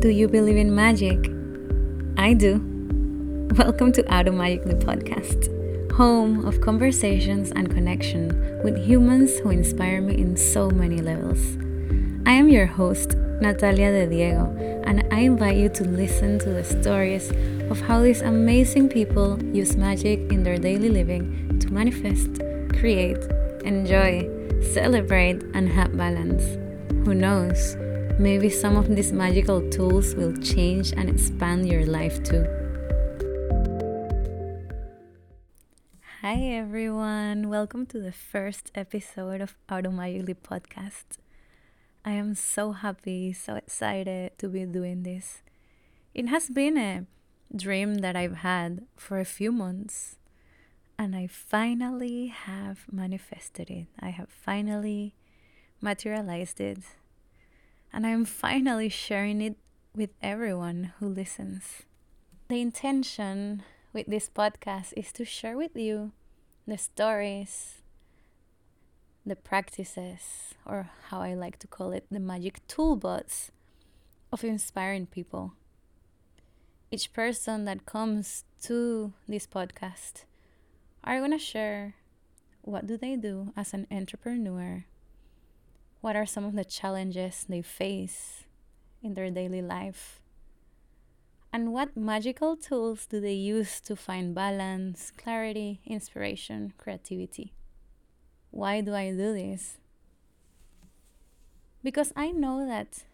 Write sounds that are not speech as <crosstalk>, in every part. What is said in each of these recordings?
Do you believe in magic? I do. Welcome to Automagically, the podcast, home of conversations and connection with humans who inspire me in so many levels. I am your host, Natalia de Diego, and I invite you to listen to the stories of how these amazing people use magic in their daily living to manifest, create, enjoy, celebrate, and have balance. Who knows? Maybe some of these magical tools will change and expand your life too. Hi everyone, welcome to the first episode of Automagically podcast. I am so happy, so excited to be doing this. It has been a dream that I've had for a few months, and I finally have manifested it. I have finally materialized it and I'm finally sharing it with everyone who listens. The intention with this podcast is to share with you the stories, the practices, or how I like to call it, the magic toolbox of inspiring people. Each person that comes to this podcast are going to share what do they do as an entrepreneur what are some of the challenges they face in their daily life? And what magical tools do they use to find balance, clarity, inspiration, creativity? Why do I do this? Because I know that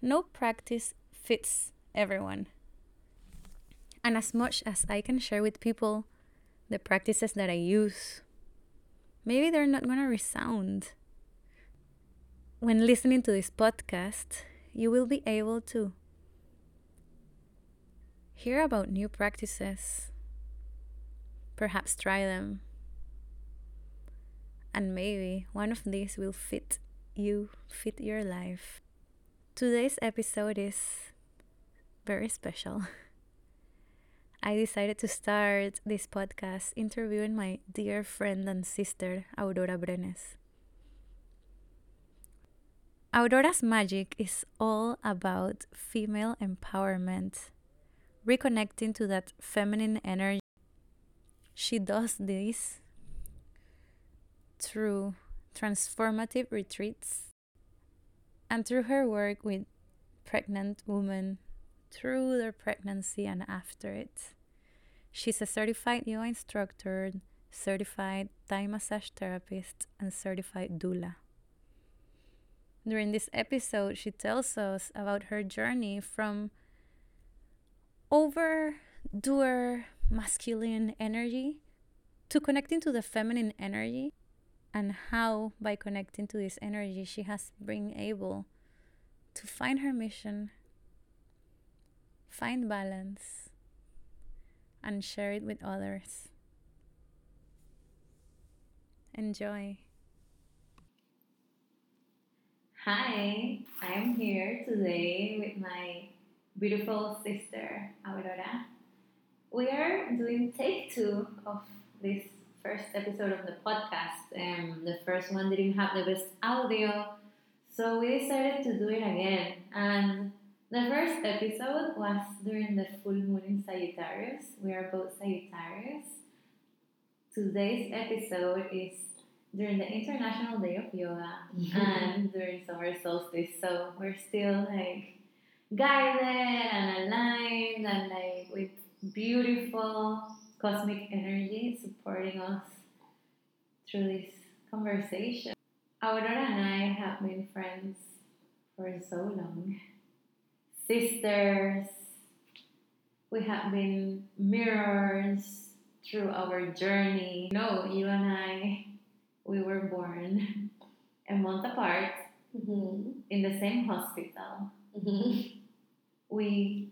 no practice fits everyone. And as much as I can share with people the practices that I use, maybe they're not going to resound when listening to this podcast, you will be able to hear about new practices, perhaps try them, and maybe one of these will fit you, fit your life. Today's episode is very special. <laughs> I decided to start this podcast interviewing my dear friend and sister, Aurora Brenes. Aurora's magic is all about female empowerment, reconnecting to that feminine energy. She does this through transformative retreats and through her work with pregnant women through their pregnancy and after it. She's a certified yoga instructor, certified Thai massage therapist, and certified doula. During this episode, she tells us about her journey from overdoer masculine energy to connecting to the feminine energy and how by connecting to this energy she has been able to find her mission find balance and share it with others. Enjoy Hi, I'm here today with my beautiful sister, Aurora. We are doing take two of this first episode of the podcast. Um, the first one didn't have the best audio, so we decided to do it again. And the first episode was during the full moon in Sagittarius. We are both Sagittarius. Today's episode is during the International Day of Yoga <laughs> and during summer solstice. So we're still like guided and aligned and like with beautiful cosmic energy supporting us through this conversation. Aurora and I have been friends for so long. Sisters, we have been mirrors through our journey. No, you and I we were born <laughs> a month apart mm-hmm. in the same hospital. Mm-hmm. We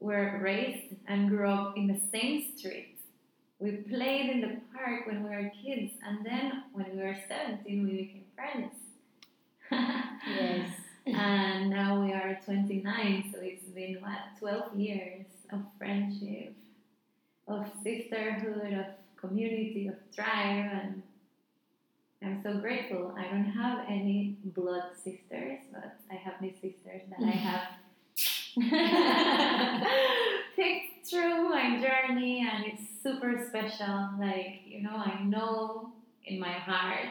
were raised and grew up in the same street. We played in the park when we were kids, and then when we were 17, we became friends. yes. <laughs> and now we are 29, so it's been what, 12 years of friendship, of sisterhood, of community, of tribe, and I'm so grateful. I don't have any blood sisters, but I have these sisters that I have <laughs> picked through my journey, and it's super special. Like, you know, I know in my heart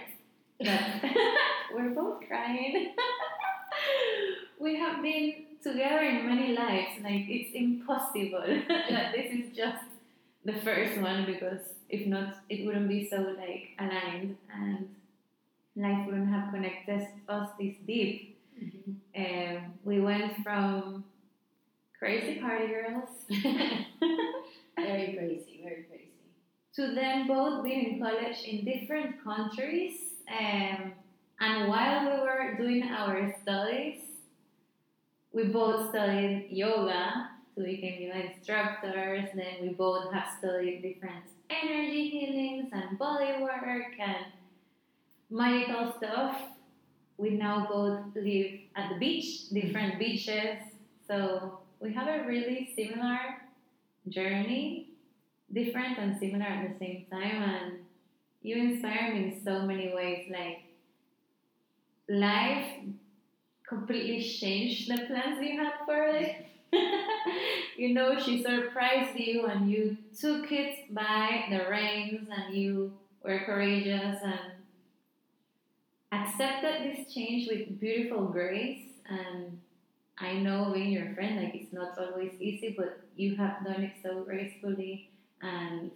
that <laughs> we're both crying. <laughs> we have been together in many lives. Like, it's impossible that this is just the first one because if not, it wouldn't be so like aligned and life wouldn't have connected us this deep. Mm-hmm. Um, we went from crazy party girls, <laughs> <laughs> very crazy, very crazy, to then both being in college in different countries. Um, and while we were doing our studies, we both studied yoga so to become yoga instructors. Then we both have studied different energy healings and body work and magical stuff. We now both live at the beach, different beaches. So we have a really similar journey, different and similar at the same time. And you inspire me in so many ways. Like life completely changed the plans you had for it. <laughs> you know, she surprised you and you took it by the reins and you were courageous and accepted this change with beautiful grace. And I know being your friend, like it's not always easy, but you have done it so gracefully. And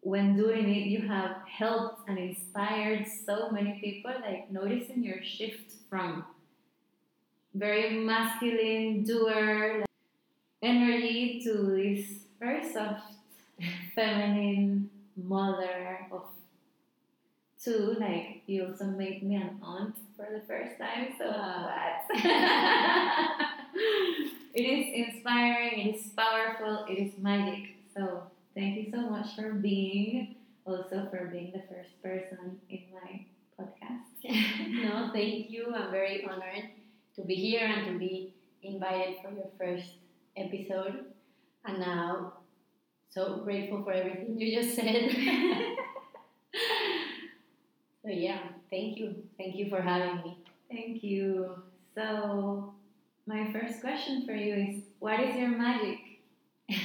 when doing it, you have helped and inspired so many people, like noticing your shift from very masculine doer like, energy to this very soft <laughs> feminine mother of two like you also made me an aunt for the first time so ah. that <laughs> it is inspiring it is powerful it is magic. So thank you so much for being also for being the first person in my podcast. <laughs> No thank you. I'm very honored to be here and to be invited for your first episode. And now, so grateful for everything you just said. <laughs> so, yeah, thank you. Thank you for having me. Thank you. So, my first question for you is what is your magic? <laughs>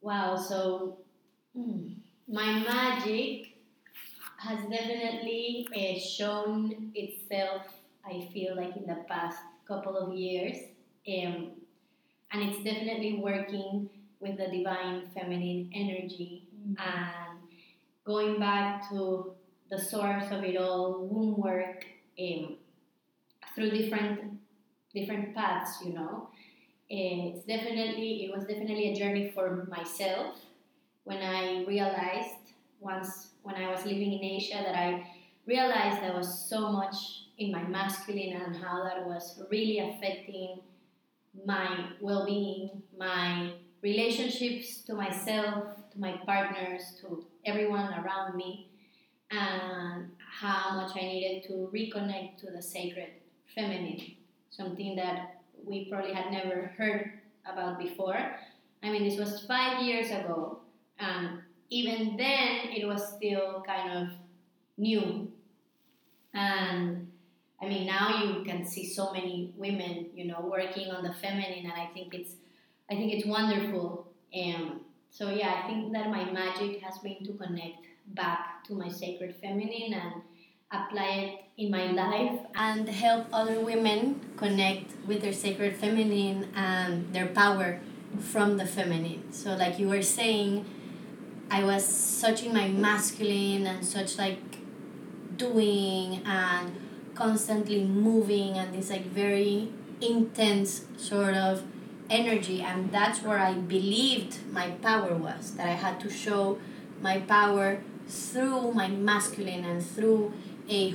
wow, so hmm, my magic has definitely uh, shown itself I feel like in the past couple of years. Um, and it's definitely working with the divine feminine energy mm-hmm. Going back to the source of it all, womb work, um, through different different paths, you know. It's definitely it was definitely a journey for myself when I realized once when I was living in Asia that I realized there was so much in my masculine and how that was really affecting my well being, my relationships to myself, to my partners, to everyone around me, and how much I needed to reconnect to the sacred feminine, something that we probably had never heard about before. I mean, this was five years ago, and even then it was still kind of new. And I mean, now you can see so many women, you know, working on the feminine, and I think it's, I think it's wonderful. And so yeah, I think that my magic has been to connect back to my sacred feminine and apply it in my life and help other women connect with their sacred feminine and their power from the feminine. So like you were saying, I was such in my masculine and such like doing and constantly moving and this like very intense sort of energy and that's where i believed my power was that i had to show my power through my masculine and through a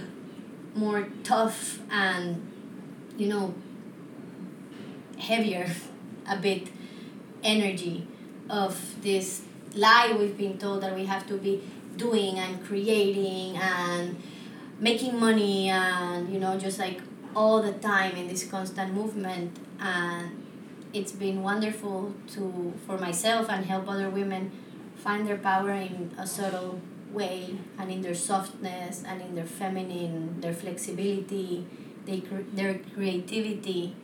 more tough and you know heavier <laughs> a bit energy of this lie we've been told that we have to be doing and creating and making money and you know just like all the time in this constant movement and it's been wonderful to for myself and help other women find their power in a subtle way and in their softness and in their feminine their flexibility they, their creativity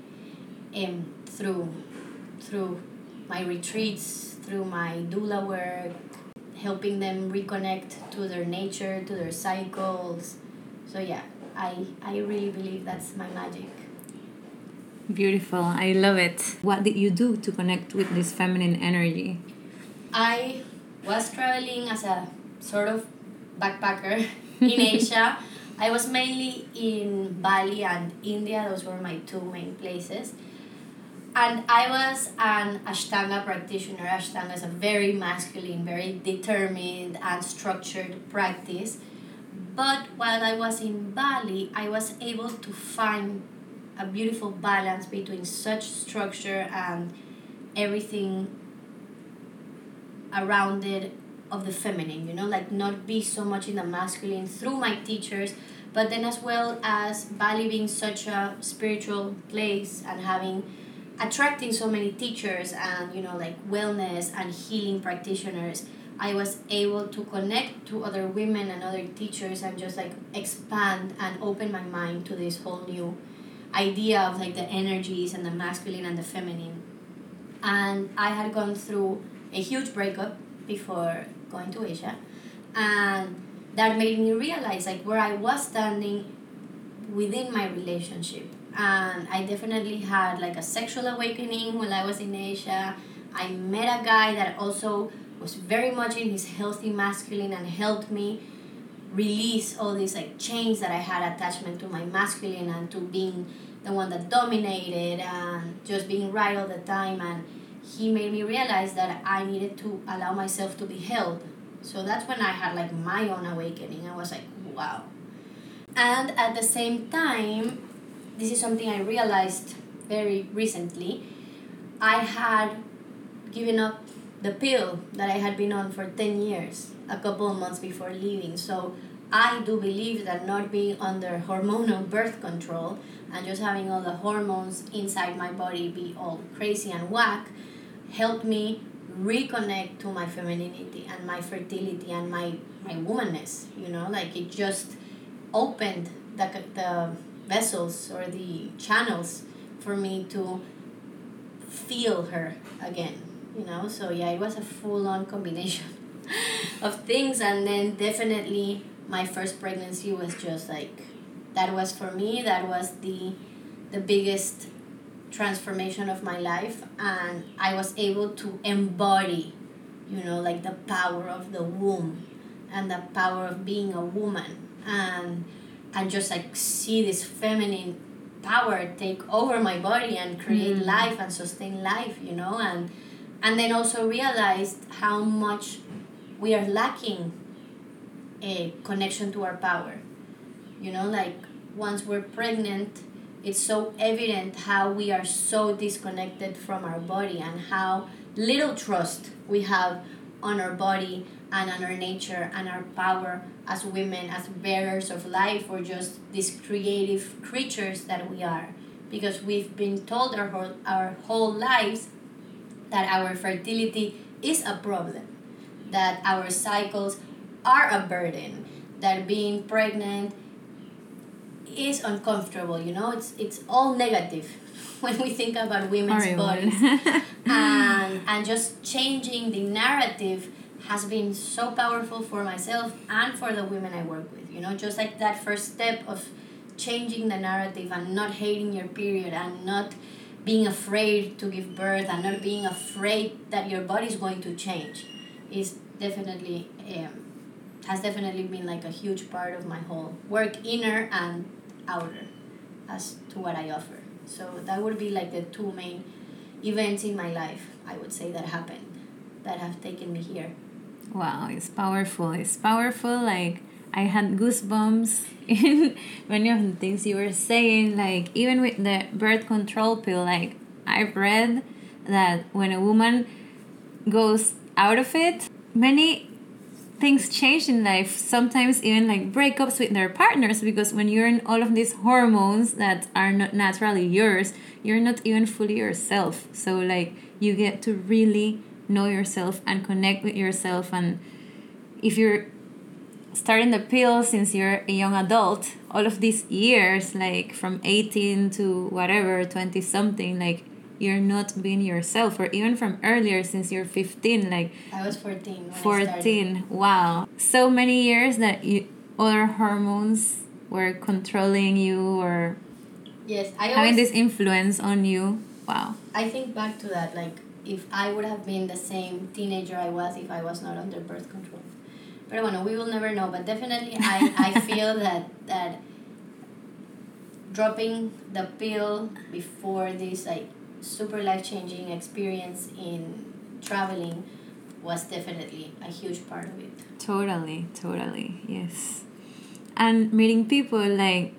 um, through through my retreats, through my doula work, helping them reconnect to their nature, to their cycles. So yeah, I I really believe that's my magic. Beautiful. I love it. What did you do to connect with this feminine energy? I was traveling as a sort of backpacker <laughs> in Asia. <laughs> I was mainly in Bali and India, those were my two main places. And I was an Ashtanga practitioner. Ashtanga is a very masculine, very determined, and structured practice. But while I was in Bali, I was able to find a beautiful balance between such structure and everything around it of the feminine, you know, like not be so much in the masculine through my teachers, but then as well as Bali being such a spiritual place and having attracting so many teachers and you know like wellness and healing practitioners i was able to connect to other women and other teachers and just like expand and open my mind to this whole new idea of like the energies and the masculine and the feminine. And i had gone through a huge breakup before going to asia. And that made me realize like where i was standing within my relationship. And I definitely had like a sexual awakening when I was in Asia. I met a guy that also was very much in his healthy masculine and helped me release all these like chains that I had attachment to my masculine and to being the one that dominated and just being right all the time and he made me realize that I needed to allow myself to be held. So that's when I had like my own awakening. I was like, wow. And at the same time, this is something I realized very recently. I had given up the pill that I had been on for 10 years, a couple of months before leaving. So I do believe that not being under hormonal birth control and just having all the hormones inside my body be all crazy and whack helped me reconnect to my femininity and my fertility and my, my womanness, you know, like it just opened the, the vessels or the channels for me to feel her again you know? So yeah it was a full-on combination of things. And then definitely my first pregnancy was just like that was for me. That was the the biggest transformation of my life. And i was able to embody you know like the power of the womb and the power of being a woman. And and just like see this feminine power take over my body and create mm. life and sustain life you know and and then also realized how much we are lacking a connection to our power you know like once we're pregnant it's so evident how we are so disconnected from our body and how little trust we have on our body and on our nature and our power as women, as bearers of life, or just these creative creatures that we are. Because we've been told our whole, our whole lives that our fertility is a problem, that our cycles are a burden, that being pregnant is uncomfortable, you know, it's, it's all negative <laughs> when we think about women's bodies. <laughs> and, and just changing the narrative has been so powerful for myself and for the women I work with. You know, just like that first step of changing the narrative and not hating your period and not being afraid to give birth and not being afraid that your body is going to change is definitely um, has definitely been like a huge part of my whole work inner and outer as to what I offer. So that would be like the two main events in my life I would say that happened that have taken me here. Wow, it's powerful. It's powerful. Like I had goosebumps <laughs> in many of the things you were saying. Like even with the birth control pill, like I've read that when a woman goes out of it, many things change in life. Sometimes even like breakups with their partners because when you're in all of these hormones that are not naturally yours, you're not even fully yourself. So like you get to really know yourself and connect with yourself and if you're starting the pill since you're a young adult all of these years like from 18 to whatever 20 something like you're not being yourself or even from earlier since you're 15 like I was 14 14 wow. So many years that you other hormones were controlling you or yes I having always, this influence on you. Wow. I think back to that like if I would have been the same teenager I was if I was not under birth control. But bueno we will never know but definitely I, I <laughs> feel that that dropping the pill before this like super life changing experience in traveling was definitely a huge part of it. Totally, totally, yes. And meeting people like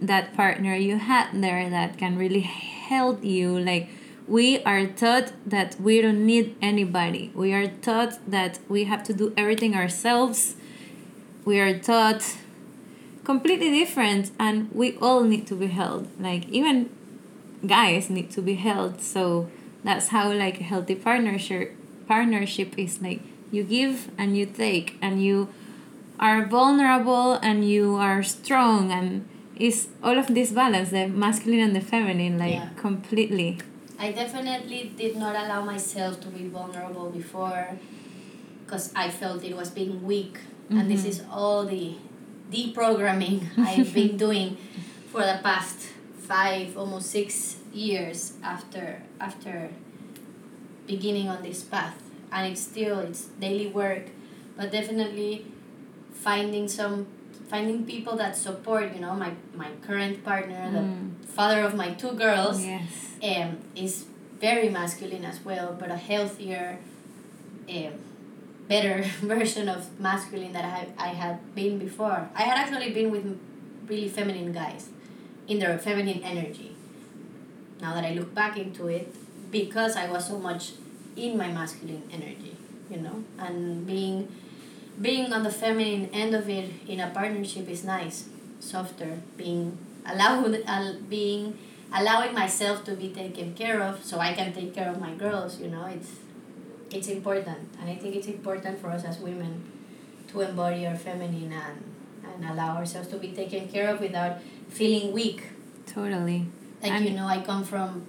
that partner you had there that can really help you. Like, we are taught that we don't need anybody, we are taught that we have to do everything ourselves. We are taught completely different, and we all need to be held. Like, even guys need to be held so that's how like a healthy partnership partnership is like you give and you take and you are vulnerable and you are strong and is all of this balance the masculine and the feminine like Yeah. completely I definitely did not allow myself to be vulnerable before because I felt it was being weak. And this Mhm. is all the deprogramming <laughs> I've been doing for the past five, almost six years after after beginning on this path. And it's still it's daily work, but definitely finding some finding people that support, you know, my, my current partner, the Mm. father of my two girls yes um, is very masculine as well, but a healthier, um, better <laughs> version of masculine that I, I had been before. I had actually been with really feminine guys in their feminine energy. Now that I look back into it, because I was so much in my masculine energy, you know, and being being on the feminine end of it in a partnership is nice, softer, being allowed, al- being allowing myself to be taken care of so I can take care of my girls, you know, it's it's important. And I think it's important for us as women to embody our feminine and, and allow ourselves to be taken care of without feeling weak. totally. Like And- you know, I come from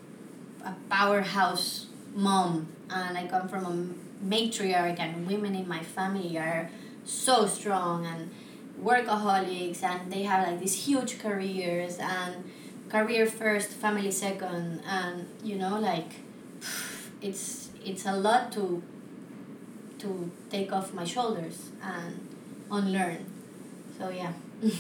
a powerhouse mom and I come from a matriarch and women in my family are so strong and workaholics and they have like these huge careers and career first family second and you know like <sighs> it's it's a lot to to take off my shoulders and unlearn. So yeah <laughs>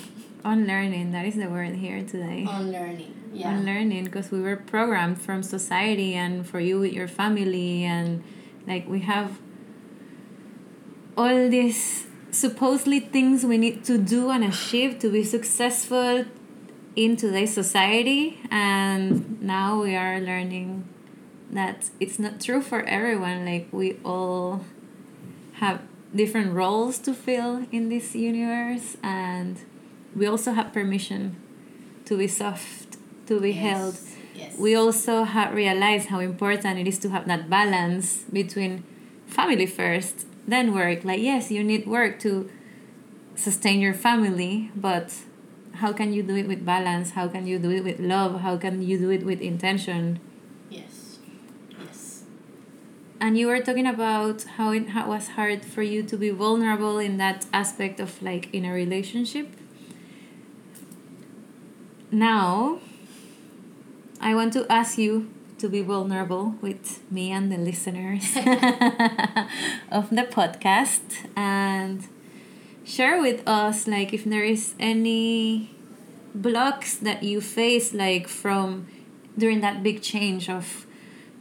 unlearning that is the word here today. Unlearning yeah. Unlearning because we were programmed from society and for you with your family and like we have all these supposedly things we need to do and achieve to be successful in today's society. And now we are learning that it's not true for everyone. Like we all have different roles to fill in this universe and we also have permission to be soft to be held. yes. We also have realized how important it is to have that balance between family first then work. Like yes you need work to sustain your family but how can you do it with balance? How can you do it with love? How can you do it with intention? Yes yes. And you were talking about how it was hard for you to be vulnerable in that aspect of like in a relationship now i want to ask you to be vulnerable with me and the listeners <laughs> of the podcast and share with us like if there is any blocks that you face like from during that big change of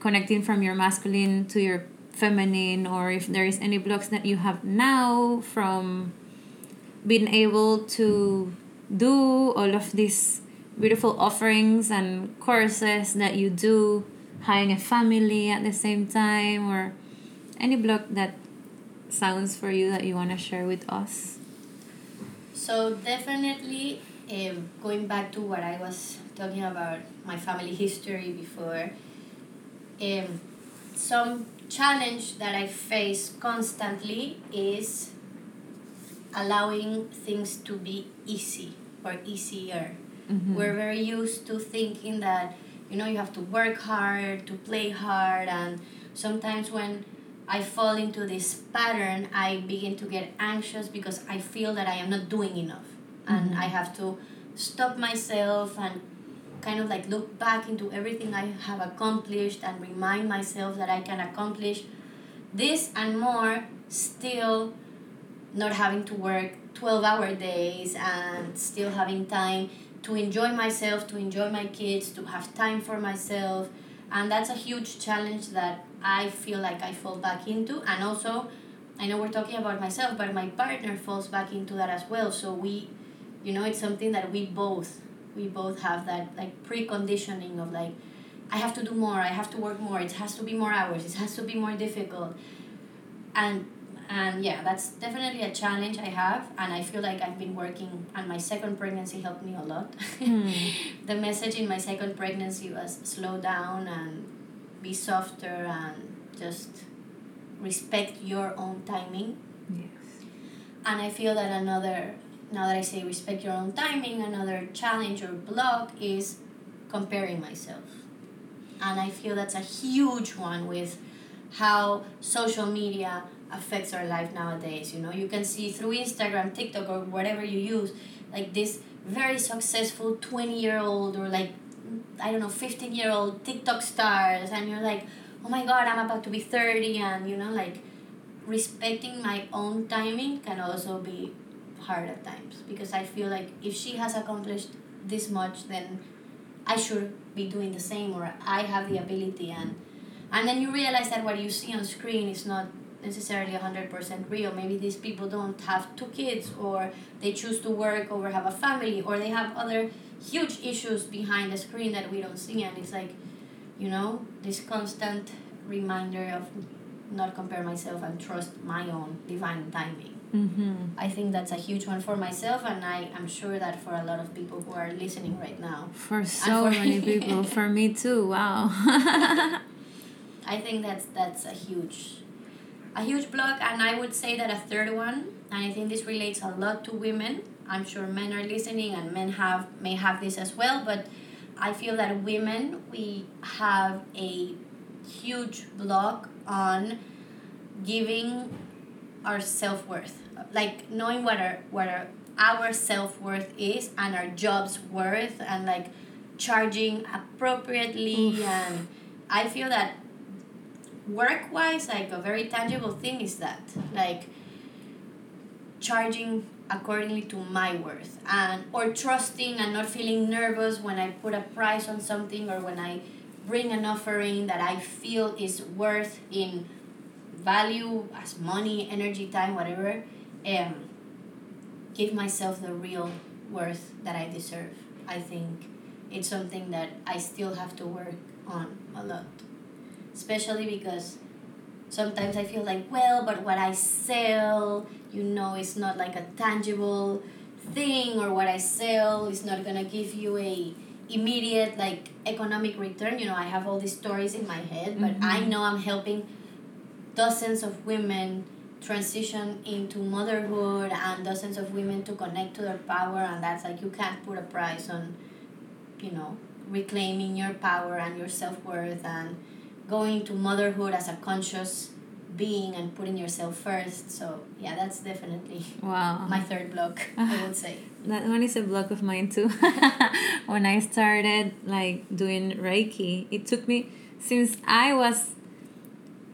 connecting from your masculine to your feminine or if there is any blocks that you have now from being able to do all of these beautiful offerings and courses that you do having a family at the same time or any block that sounds for you that you want to share with us So definitely, um, going back to what I was talking about my family history before, um, some challenge that I face constantly is allowing things to be easy or easier. Mhm. We're very used to thinking that you know you have to work hard to play hard and sometimes when I fall into this pattern I begin to get anxious because I feel that I am not doing enough and Mhm. I have to stop myself and kind of like look back into everything I have accomplished and remind myself that I can accomplish this and more still not having to work 12 hour days and still having time to enjoy myself, to enjoy my kids, to have time for myself. And that's a huge challenge that I feel like I fall back into. And also, I know we're talking about myself, but my partner falls back into that as well. So we, you know, it's something that we both, we both have that like preconditioning of like, I have to do more, I have to work more, it has to be more hours, it has to be more difficult. And and yeah, that's definitely a challenge I have, and I feel like I've been working. And my second pregnancy helped me a lot. Hmm. <laughs> the message in my second pregnancy was slow down and be softer and just respect your own timing. Yes. And I feel that another, now that I say respect your own timing, another challenge or block is comparing myself. And I feel that's a huge one with how social media affects our life nowadays. You know, you can see through Instagram, TikTok, or whatever you use, like this very successful 20 year old or like, I don't know, 15 year old TikTok stars, and you're like, oh my god, I'm about to be 30, and you know, like, respecting my own timing can also be hard at times because I feel like if she has accomplished this much, then I should be doing the same or I have the ability and and then you realize that what you see on screen is not necessarily 100% real maybe these people don't have two kids or they choose to work or have a family or they have other huge issues behind the screen that we don't see and it's like you know this constant reminder of not compare myself and trust my own divine timing Mm-hmm. i think that's a huge one for myself and i am sure that for a lot of people who are listening right now For so for- many <laughs> people. For me too. Wow. <laughs> I think that's that's a huge a huge block and I would say that a third one and I think this relates a lot to women. I'm sure men are listening and men have may have this as well, but I feel that women we have a huge block on giving our self worth. Like knowing what our what our, our self worth is and our job's worth and like charging appropriately Oof. and I feel that work wise like a very tangible thing is that like charging accordingly to my worth and or trusting and not feeling nervous when I put a price on something or when I bring an offering that I feel is worth in value as money, energy, time, whatever, um, give myself the real worth that I deserve. I think it's something that I still have to work on a lot. Especially because sometimes I feel like, well, but what I sell, you know, is not like a tangible thing or what I sell is not gonna give you a immediate like economic return. You know, I have all these stories in my head, but I Mhm. know I'm helping dozens of women transition into motherhood and dozens of women to connect to their power and that's like you can't put a price on you know reclaiming your power and your self-worth and going to motherhood as a conscious being and putting yourself first so yeah that's definitely wow. my third block i would <laughs> say That one is a block of mine too. <laughs> when I started like doing Reiki, it took me since I was,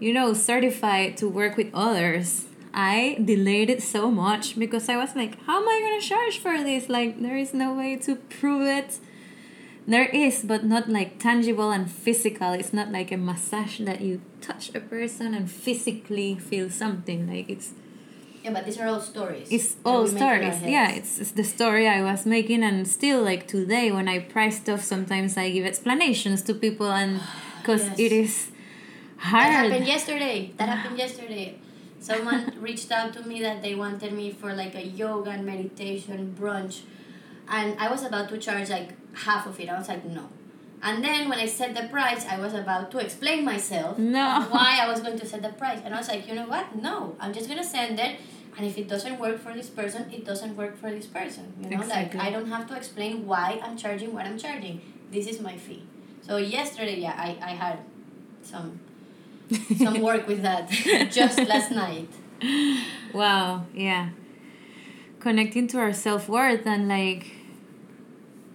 you know, certified to work with others. I delayed it so much because I was like, how am I gonna charge for this? Like there is no way to prove it. There is, but not like tangible and physical. It's not like a massage that you touch a person and physically feel something. Like it's yeah but these are all stories it's all we make in our stories yeah it's, it's the story i was making and still like today when i price stuff sometimes i give explanations to people and <sighs> ah, because Yes. it is That happened yesterday. That happened <sighs> yesterday. Someone <laughs> reached out to me that they wanted me for like a yoga and meditation brunch. And I was about to charge like half of it. I was like, no. And then when I set the price, I was about to explain myself No. <laughs> why I was going to set the price. And I was like, you know what? No. I'm just going to send it. And if it doesn't work for this person, it doesn't work for this person. You know, Exactly. like I don't have to explain why I'm charging what I'm charging. This is my fee. So yesterday, yeah, I, I had some <laughs> some work with that <laughs> just last night. Wow, yeah. Connecting to our self worth and like,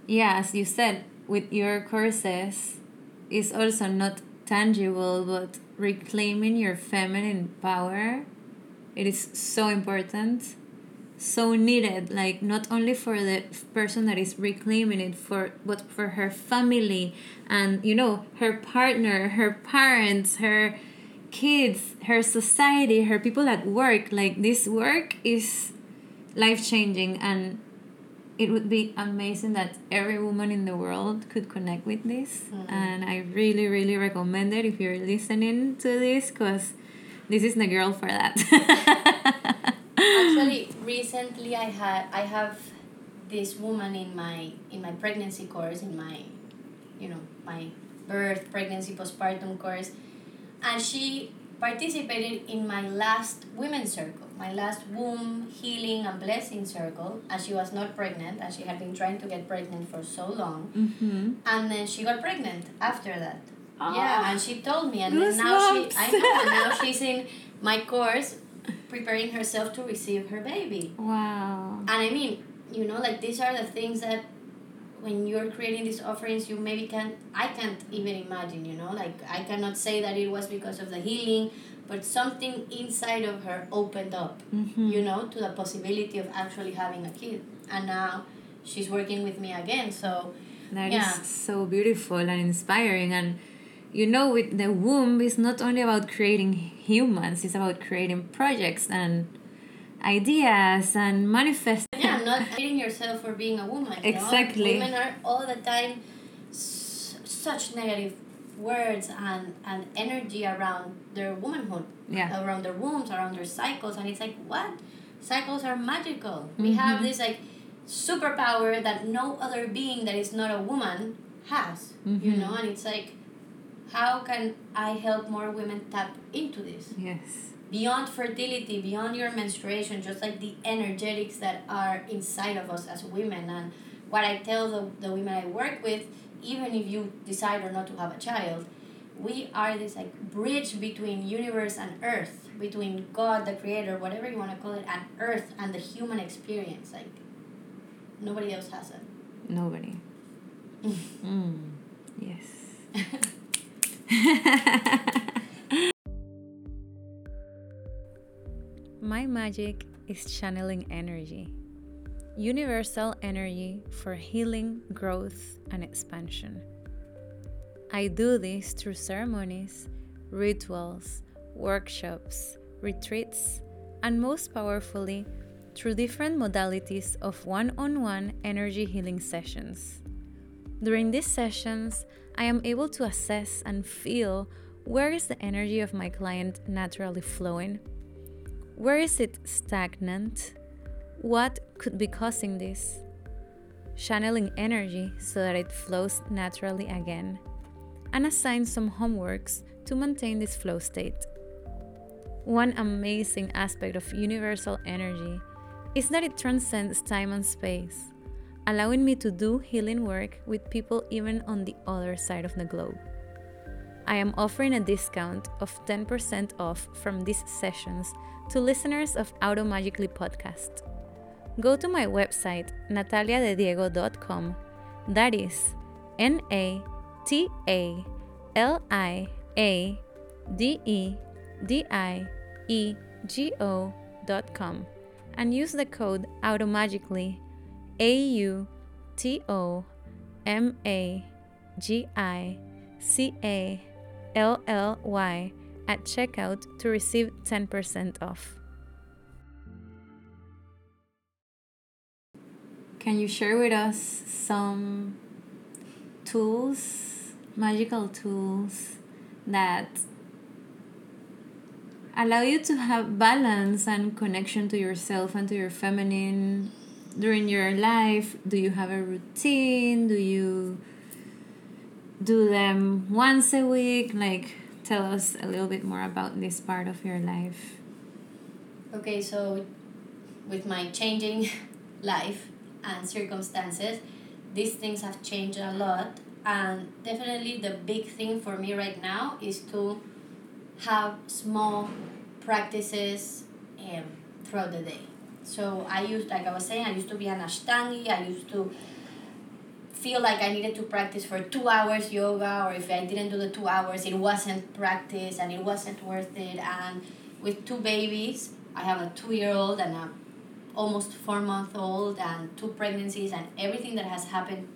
yeah, as you said, with your courses, is also not tangible, but reclaiming your feminine power. It is so important, so needed. Like not only for the person that is reclaiming it, for but for her family and you know her partner, her parents, her kids, her society, her people at work. Like this work is life changing and it would be amazing that every woman in the world could connect with this Mhm. and i really really recommend it if you're listening to this because this is the girl for that <laughs> Actually, recently I had I have this woman in my in my pregnancy course in my, you know, my birth, pregnancy, postpartum course, and she participated in my last women's circle, my last womb healing and blessing circle, as she was not pregnant, and she had been trying to get pregnant for so long, mm-hmm. and then she got pregnant after that. Ah. Yeah, and she told me, and then now she, I know, and now she's in my course, preparing herself to receive her baby. wow And I mean, you know, like these are the things that when you're creating these offerings, you maybe can't, I can't even imagine, you know, like I cannot say that it was because of the healing, but something inside of her opened up, mm-hmm. you know, to the possibility of actually having a kid. And now she's working with me again, so That is Yeah. so beautiful and inspiring. And you know, with the womb, it's not only about creating humans, it's about creating projects and ideas and manifest. yeah, not hating yourself for being a woman. you know? Exactly. Women are all the time s- such negative words and, and energy around their womanhood, Yeah. around their wombs, around their cycles, and it's like what? Cycles are magical. We have Mhm. this like superpower that no other being that is not a woman has. You Mhm. know, and it's like, how can I help more women tap into this? Yes. Beyond fertility, beyond your menstruation, just like the energetics that are inside of us as women. And what I tell the, the women I work with, even if you decide or not to have a child, we are this like bridge between universe and earth, between God, the creator, whatever you want to call it, and earth and the human experience. Like nobody else has it. Nobody. <laughs> Mm. Yes. <laughs> My magic is channeling energy. Universal energy for healing, growth, and expansion. I do this through ceremonies, rituals, workshops, retreats, and most powerfully, through different modalities of one on one energy healing sessions. During these sessions, I am able to assess and feel where is the energy of my client naturally flowing? Where is it stagnant? What could be causing this? Channeling energy so that it flows naturally again, and assign some homeworks to maintain this flow state. One amazing aspect of universal energy is that it transcends time and space, allowing me to do healing work with people even on the other side of the globe. I am offering a discount of 10% off from these sessions to listeners of Automagically podcast. Go to my website, nataliadediego.com. That is N A T A L I A D E D I E G O.com and use the code Automagically A U T O M A G I C A L L Y at checkout to receive 10% off. Can you share with us some tools, magical tools that allow you to have balance and connection to yourself and to your feminine during your life? Do you have a routine? Do you do them once a week? Like, tell us a little bit more about this part of your life. Okay, so with my changing <laughs> life and circumstances, these things have changed a lot. And definitely the big thing for me right now is to have small practices um, throughout the day. So I used, like I was saying, I used to be an Ashtangi. I used to feel like I needed to practice for two hours yoga, or if I didn't do the two hours, it wasn't practice and it wasn't worth it. And with two babies, I have a two year old and a almost four month old, and two pregnancies, and everything that has happened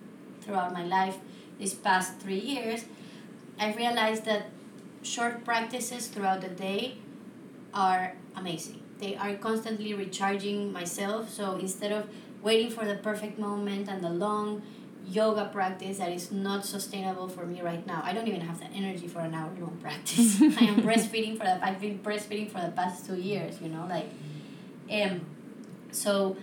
throughout my life these past three years, I realized that short practices throughout the day are amazing. They are constantly recharging myself. So instead of waiting for the perfect moment and the long yoga practice that is not sustainable for me right now. I don't even have the energy for an hour long practice. <laughs> I am breastfeeding for the I've been breastfeeding for the past two years, you know, like um so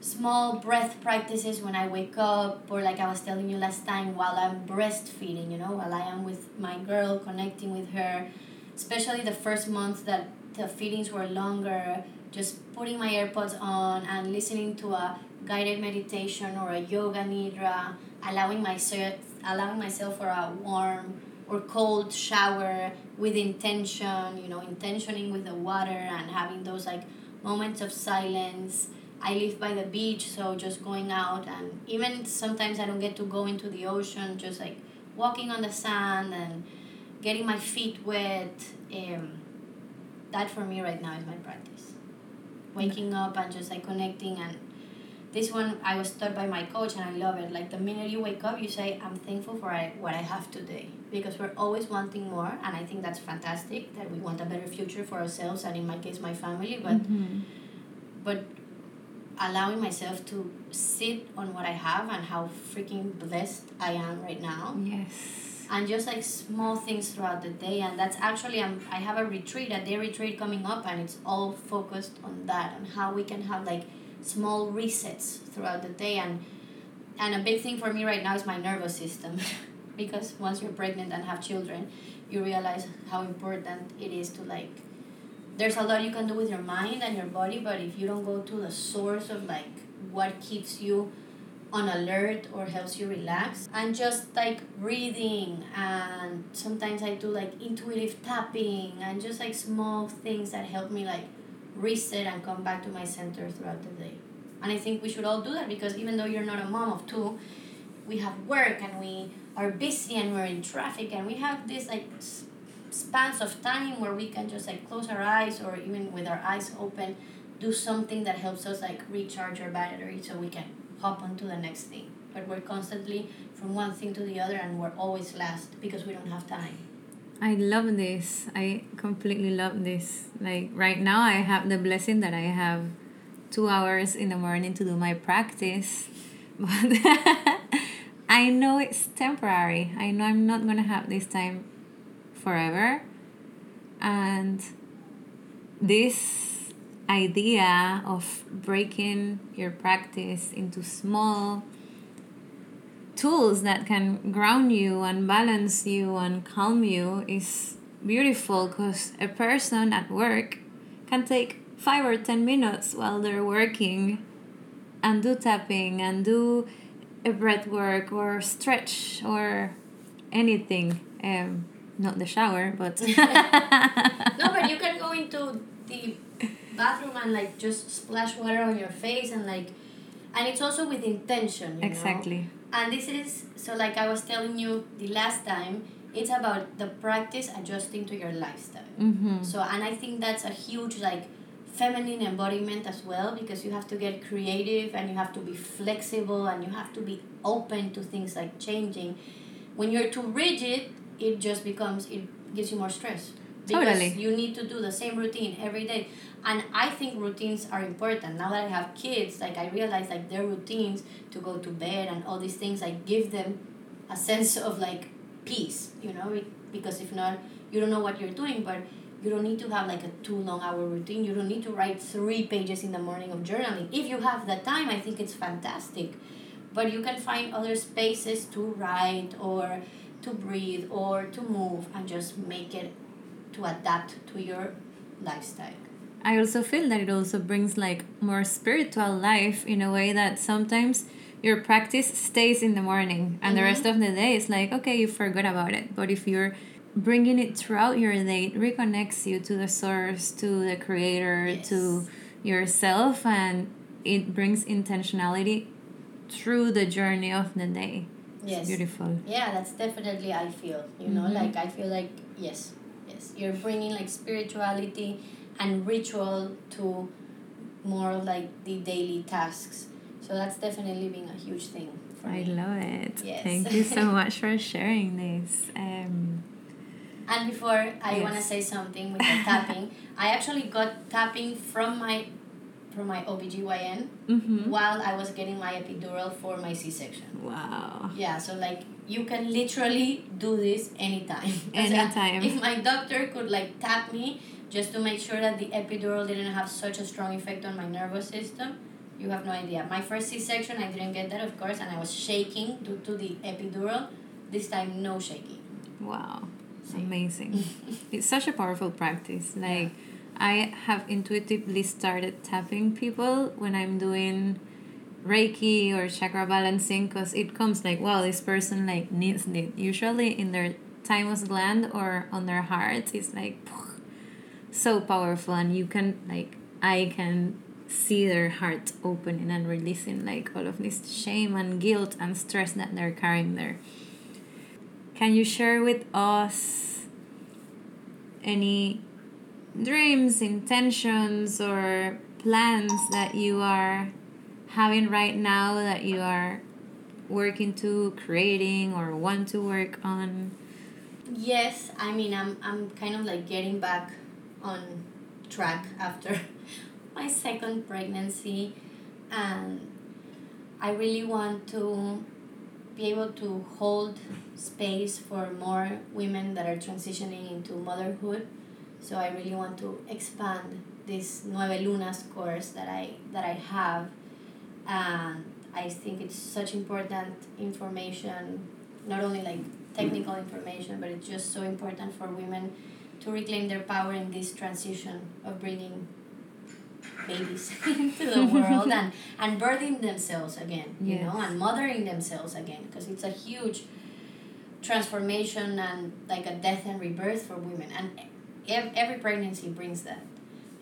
small breath practices when I wake up or like I was telling you last time while I'm breastfeeding, you know, while I am with my girl connecting with her, especially the first month that the feedings were longer, just putting my AirPods on and listening to a guided meditation or a yoga nidra, allowing myself allowing myself for a warm or cold shower with intention, you know, intentioning with the water and having those like moments of silence. I live by the beach, so just going out and even sometimes I don't get to go into the ocean, just like walking on the sand and getting my feet wet. Um, that for me right now is my practice. Waking up and just like connecting and this one I was taught by my coach and I love it. Like the minute you wake up, you say, I'm thankful for I, what I have today. Because we're always wanting more. And I think that's fantastic that we want a better future for ourselves and in my case, my family. But, Mm-hmm. but allowing myself to sit on what I have and how freaking blessed I am right now Yes. and just like small things throughout the day and that's actually um, i have a retreat a day retreat coming up and it's all focused on that and how we can have like small resets throughout the day and and a big thing for me right now is my nervous system. <laughs> Because once you're pregnant and have children you realize how important it is to like there's a lot you can do with your mind and your body but if you don't go to the source of like what keeps you on alert or helps you relax and just like breathing and sometimes i do like intuitive tapping and just like small things that help me like reset and come back to my center throughout the day. And i think we should all do that because even though you're not a mom of two we have work and we are busy and we're in traffic and we have this like spans of time where we can just like close our eyes or even with our eyes open do something that helps us like recharge our battery so we can hop onto the next thing. But we're constantly from one thing to the other and we're always last because we don't have time I love this. I completely love this. Like right now, I have the blessing that I have two hours in the morning to do my practice, <laughs> but I know it's temporary. I know I'm not gonna have this time forever, and this idea of breaking your practice into small tools that can ground you and balance you and calm you is beautiful because a person at work can take five or ten minutes while they're working and do tapping and do a breath work or stretch or anything um not the shower but <laughs> no but you can go into the bathroom and like just splash water on your face and like and it's also with intention you know? And this is so like i was telling you the last time it's about the practice adjusting to your lifestyle mm-hmm. so and i think that's a huge like feminine embodiment as well because you have to get creative and you have to be flexible and you have to be open to things like changing when you're too rigid it just becomes it gives you more stress because Totally. you need to do the same routine every day and i think routines are important. Now that i have kids like i realize like their routines to go to bed and all these things like give them a sense <laughs> of like peace you know? Because if not you don't know what you're doing but you don't need to have like a two long hour routine. You don't need to write three pages in the morning of journaling. If you have the time i think it's fantastic. But you can find other spaces to write or to breathe or to move and just make it to adapt to your lifestyle I also feel that it also brings like more spiritual life in a way that sometimes your practice stays in the morning and the Mm-hmm. rest of the day is like okay you forgot about it but if you're bringing it throughout your day it reconnects you to the source to the creator to yourself and it brings intentionality through the journey of the day Yes. it's beautiful Yeah, that's definitely I feel. You know, Mhm. like I feel like yes, yes, you're bringing like spirituality and ritual to more like the daily tasks. So that's definitely been a huge thing for I me. love it. Yes. Thank you so <laughs> much for sharing this. Um, And before I want to say something with the tapping, <laughs> I actually got tapping from my from my OBGYN mhm. while I was getting my epidural for my C-section. Wow. Yeah, so like you can literally do this anytime. <laughs> Anytime. if my doctor could like tap me just to make sure that the epidural didn't have such a strong effect on my nervous system, you have no idea. My first C-section, I didn't get that, of course, and I was shaking due to the epidural. This time, no shaking. Wow. Sí. Amazing. <laughs> it's such a powerful practice. Like, I have intuitively started tapping people when I'm doing Reiki or chakra balancing because it comes like, wow, this person like needs it. Usually in their thymus gland or on their heart, it's like so powerful, and you can like I can see their heart opening and releasing like all of this shame and guilt and stress that they're carrying there. Can you share with us any dreams, intentions, or plans that you are having right now that you are working to creating or want to work on? Yes, I mean, I'm, I'm kind of like getting back on track after <laughs> my second pregnancy, and I really want to be able to hold space for more women that are transitioning into motherhood. So I really want to expand this Nueve Lunas course that I that I have, and I think it's such important information, not only like technical information, but it's just so important for women to reclaim their power in this transition of bringing babies <laughs> into the world <laughs> and, and birthing themselves again, you know, and mothering themselves again, because it's a huge transformation and like a death and rebirth for women. And ev- every pregnancy brings that.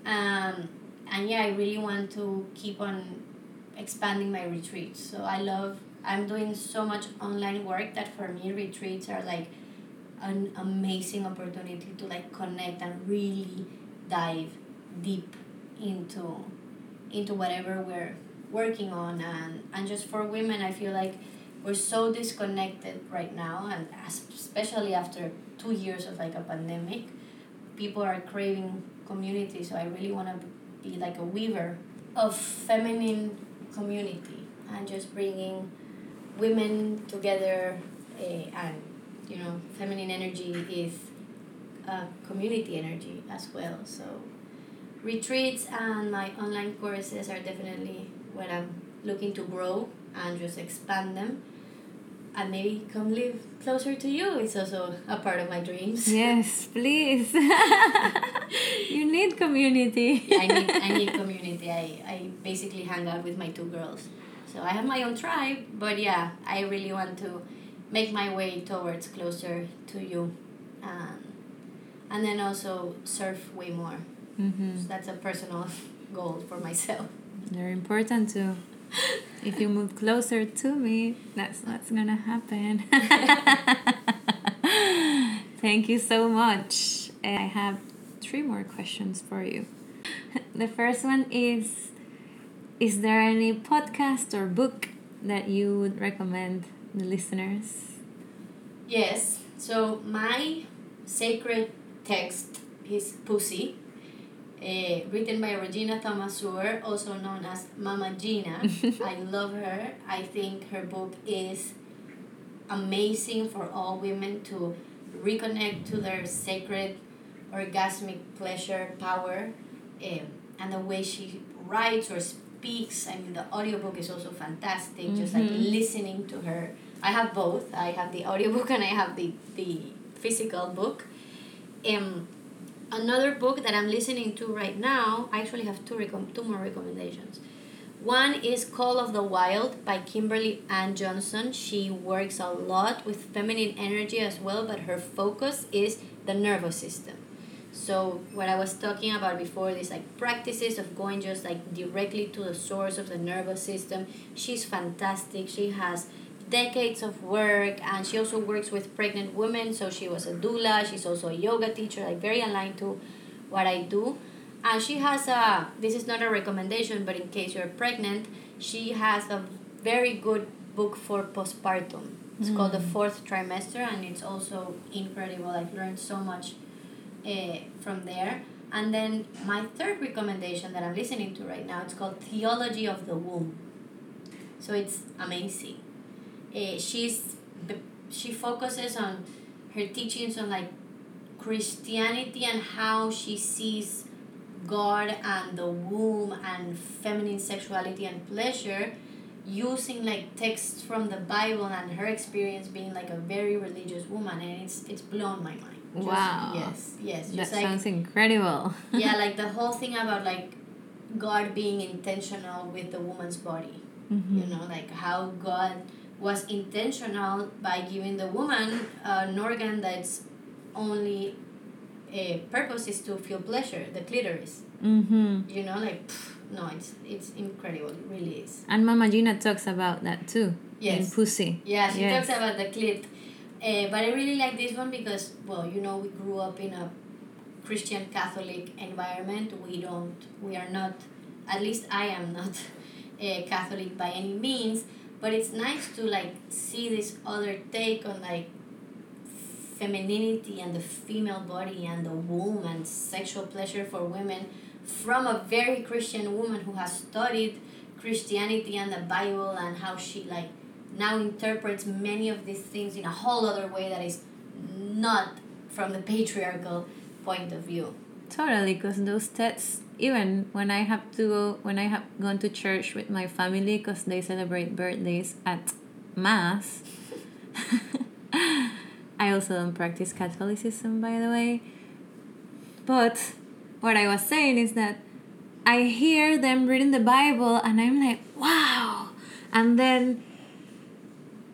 Um, and yeah, I really want to keep on expanding my retreats. So I love, I'm doing so much online work that for me, retreats are like an amazing opportunity to like connect and really dive deep into into whatever we're working on. And and just for women i feel like we're so disconnected right now and especially after two years of like a pandemic people are craving community. So i really want to be like a weaver of feminine community and just bringing women together uh, and you know feminine energy is a community energy as well so retreats and my online courses are definitely what i'm looking to grow and just expand them and maybe come live closer to you it's also a part of my dreams Yes, please. <laughs> <laughs> you need community. I need I need community. I, I basically hang out with my two girls. So I have my own tribe, but yeah, I really want to make my way towards closer to you. Um, and then also surf way more. hmm So that's a personal <laughs> goal for myself. They're important too. <laughs> If you move closer to me, that's what's gonna happen. <laughs> Thank you so much. I have three more questions for you. The first one is Is there any podcast or book that you would recommend the listeners? Yes. So my sacred text is Pussy, uh, written by Regena Thomashauer, also known as Mama Gena. <laughs> I love her. I think her book is amazing for all women to reconnect to their sacred orgasmic pleasure power um, and the way she writes or speaks i mean the audiobook is also fantastic just like Mhm. listening to her i have both i have the audiobook and i have the, the physical book um, another book that I'm listening to right now, I actually have two, recom- two more recommendations. One is Call of the Wild by Kimberly Ann Johnson. She works a lot with feminine energy as well, but her focus is the nervous system. So what I was talking about before, these like practices of going just like directly to the source of the nervous system. She's fantastic. She has decades of work and she also works with pregnant women. So she was a doula. She's also a yoga teacher, like very aligned to what I do. And she has a this is not a recommendation, but in case you're pregnant, she has a very good book for postpartum. It's mm. called the fourth trimester, and it's also incredible. I've learned so much uh, from there. And then my third recommendation that I'm listening to right now, it's called Theology of the Womb. So it's amazing. Uh, she's she focuses on her teachings on like Christianity and how she sees God and the womb and feminine sexuality and pleasure using like texts from the Bible and her experience being like a very religious woman and it's it's blown my mind. Just, wow. Yes, yes. That like, sounds incredible. <laughs> yeah, like the <laughs> whole thing about like God being intentional with the woman's body. Mm-hmm. You know, like how God was intentional by giving the woman an organ that's only a purpose is to feel pleasure, the clitoris. Mm-hmm. You know, like pff, no, it's it's incredible. It really is. And Mama Gena talks about that too. Yes. In Pussy. Yeah, she yes. talks about the clit uh, but I really like this one because, well, you know, we grew up in a Christian Catholic environment. We don't, we are not, at least I am not a <laughs> Catholic by any means, but it's nice to like see this other take on like femininity and the female body and the womb and sexual pleasure for women from a very Christian woman who has studied Christianity and the Bible and how she like now interprets many of these things in a whole other way that is not from the patriarchal point of view. Totally, because those texts, even when I have to go, when I have gone to church with my family, because they celebrate birthdays at mass. <laughs> I also don't practice Catholicism, by the way. But what I was saying is that I hear them reading the Bible and I'm like, wow. And then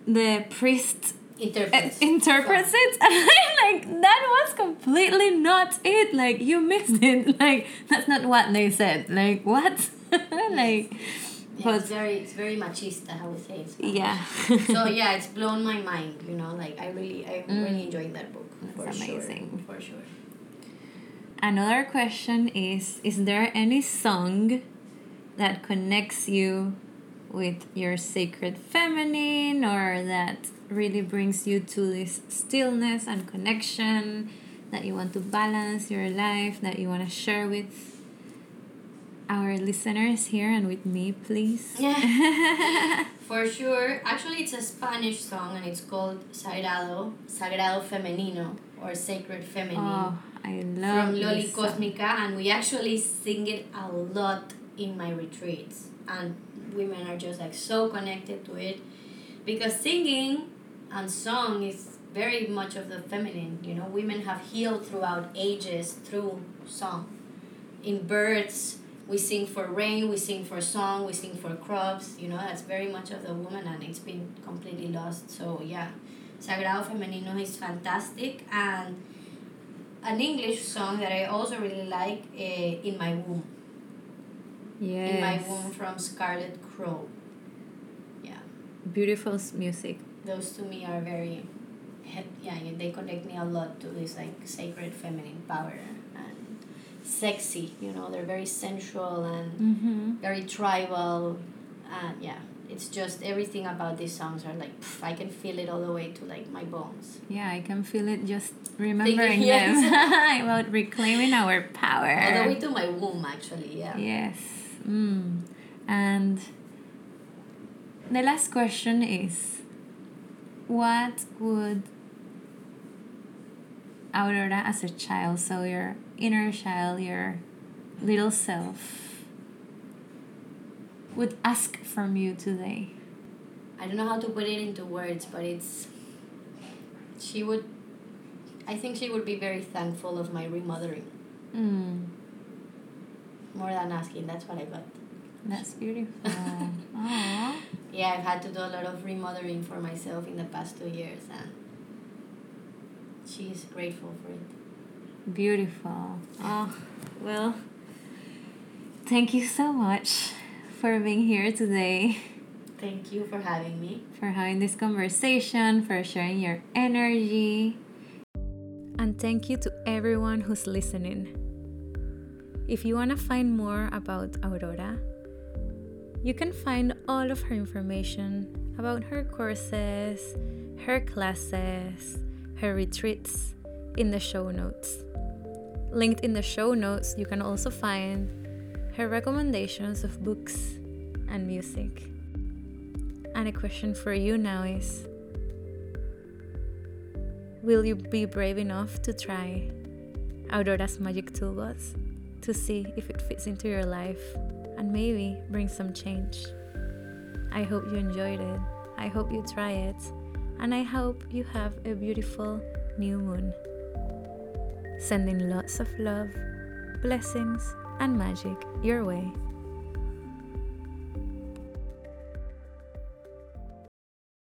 the priest interprets, <laughs> interprets it? <laughs> And I'm like that was completely not it. Like you missed <laughs> it. Like that's not what they said. Like what? Like yeah, it's very it's very machista how we say it. yeah. So yeah it's blown my mind you know like I really I'm mm. really enjoying that book that's amazing sure, for sure. Another question is is there any song that connects you with your sacred feminine or that really brings you to this stillness and connection that you want to balance your life that you want to share with our listeners here and with me please? Yeah. <laughs> For sure. Actually it's a spanish song and it's called sagrado sagrado femenino or sacred feminine oh, I love from loli cosmica and we actually sing it a lot in my retreats. And women are just like so connected to it. Because singing and song is very much of the feminine you know? Women have healed throughout ages through song. In birds we sing for rain we sing for song we sing for crops you know? That's very much of the woman and it's been completely lost. So yeah. Sagrado femenino is fantastic. And an english song that i also really like uh, in my womb yes. in my womb from Scarlet Crow. Yeah. Beautiful music. Those to me are very, yeah, they connect me a lot to this like sacred feminine power and sexy. You know, they're very sensual and mm-hmm. very tribal, and yeah, it's just everything about these songs are like pff, I can feel it all the way to like my bones. Yeah, I can feel it just remembering yes. <laughs> them <laughs> about reclaiming our power. All the way to my womb, actually. Yeah. Yes. Mm. And the last question is what would Aurora as a child, so your inner child, your little self, would ask from you today? I don't know how to put it into words, but it's. She would. I think she would be very thankful of my remothering Mm. More than asking, that's what I got. That's beautiful. <laughs> Aww. Yeah, I've had to do a lot of remodeling for myself in the past two years, and she's grateful for it. Beautiful. Oh, well, thank you so much for being here today, Thank you for having me. for having this conversation, for sharing your energy. And thank you to everyone who's listening. If you want to find more about Aurora, you can find all of her information about her courses, her classes, her retreats in the show notes. Linked in the show notes, you can also find her recommendations of books and music. And a question for you now is Will you be brave enough to try Aurora's Magic Toolbox to see if it fits into your life and maybe bring some change? I hope you enjoyed it. I hope you try it. And I hope you have a beautiful new moon. Sending lots of love, blessings, and magic your way.